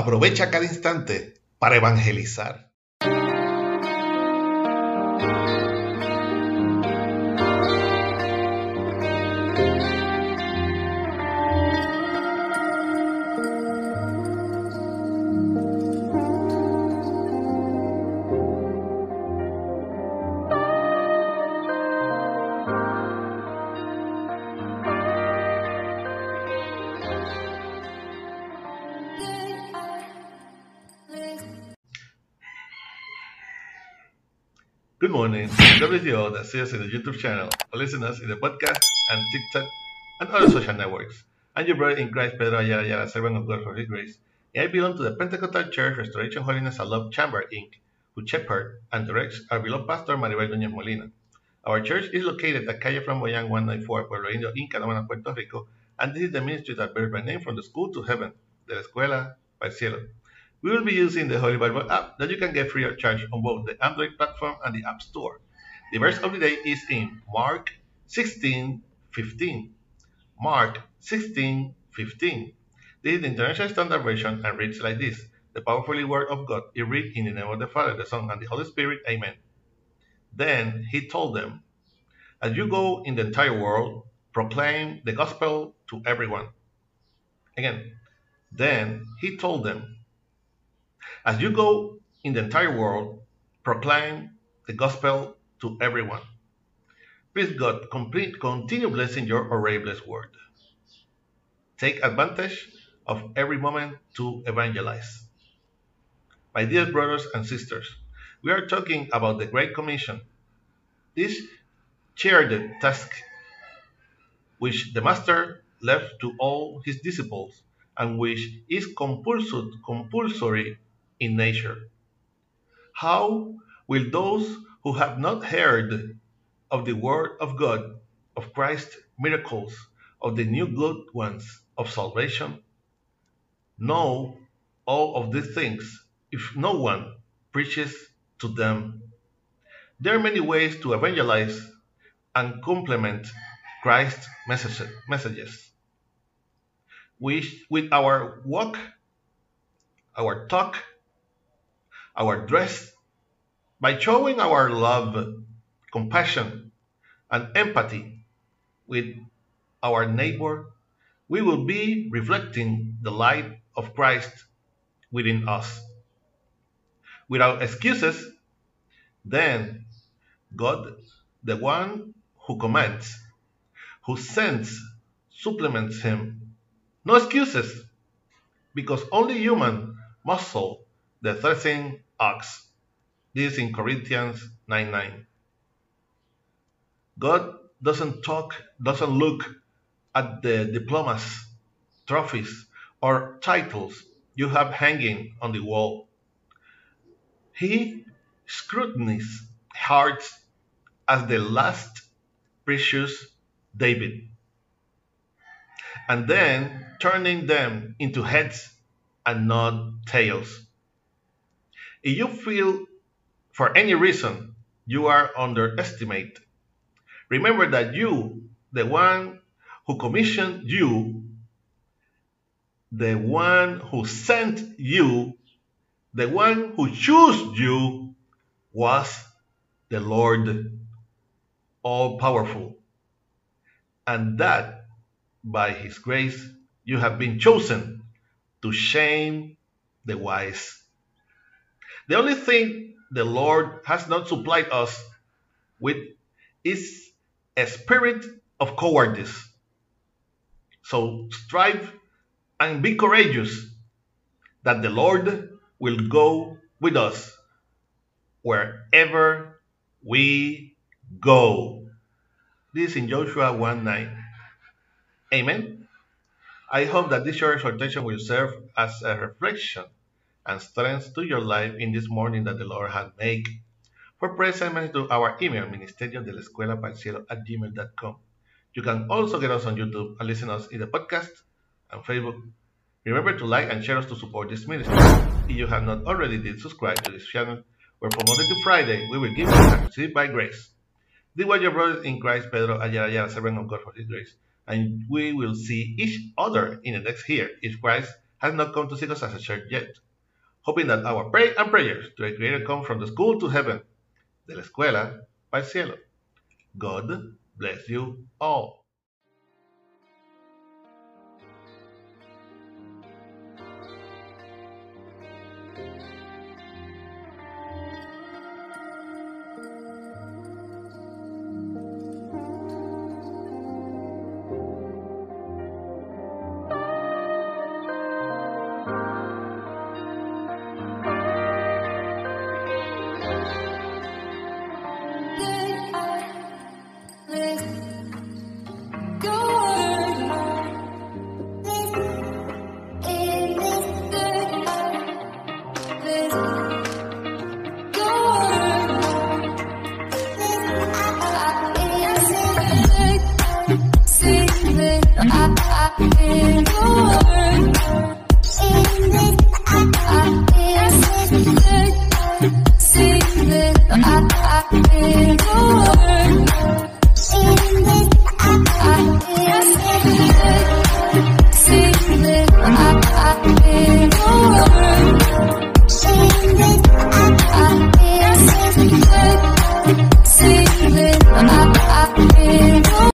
Aprovecha cada instante para evangelizar. Good morning. All that see us in the YouTube channel, or listen us in the podcast and TikTok and other social networks. I'm your brother in Christ, Pedro Ayala Ayala, servant of God for His grace, and I belong to the Pentecostal Church Restoration Holiness and Love Chamber, Inc., who shepherd and directs our beloved pastor Maribel Núñez Molina. Our church is located at Calle Flamboyant 194, Pueblo Indio, in Canóvanas, Puerto Rico, and this is the ministry that bears my name from the school to heaven, de la escuela el cielo. We will be using the Holy Bible app that you can get free of charge on both the Android platform and the App Store. The verse of the day is in Mark 16:15. Mark 16:15. This is the International Standard Version and reads like this: The powerful word of God is read in the name of the Father, the Son, and the Holy Spirit. Amen. Then he told them, As you go in the entire world, proclaim the gospel to everyone. Again, then he told them, as you go in the entire world, proclaim the gospel to everyone. Please God, complete, continue blessing your already blessed word. Take advantage of every moment to evangelize. My dear brothers and sisters, we are talking about the Great Commission. This shared task which the Master left to all his disciples and which is compulsory in nature. How will those who have not heard of the Word of God, of Christ's miracles, of the new good ones of salvation, know all of these things if no one preaches to them? There are many ways to evangelize and complement Christ's messages. With our walk, our talk, our dress, by showing our love, compassion, and empathy with our neighbor, we will be reflecting the light of Christ within us. Without excuses, then God, the one who commands, who sends, supplements him. No excuses, because only human muscle the threshing ox. This in Corinthians 9 9. God doesn't talk, doesn't look at the diplomas, trophies, or titles you have hanging on the wall. He scrutinizes hearts as the last precious David, and then turning them into heads and not tails. If you feel for any reason you are underestimated, remember that you, the one who commissioned you, the one who sent you, the one who chose you, was the Lord all powerful. And that by his grace you have been chosen to shame the wise. The only thing the Lord has not supplied us with is a spirit of cowardice. So strive and be courageous that the Lord will go with us wherever we go. This in Joshua 1 9. Amen. I hope that this short exhortation will serve as a reflection and strength to your life in this morning that the Lord has made. For prayer send to our email, ministerio de la escuela cielo at gmail.com. You can also get us on YouTube and listen us in the podcast and Facebook. Remember to like and share us to support this ministry. If you have not already did subscribe to this channel, where from Monday to Friday we will give you and receive by grace. This was your brother in Christ, Pedro Ayala Ayala, servant of God for His grace. And we will see each other in the next year, if Christ has not come to seek us as a church yet. Hoping that our prayer and prayers to the Creator come from the school to heaven, de la escuela al cielo. God bless you all.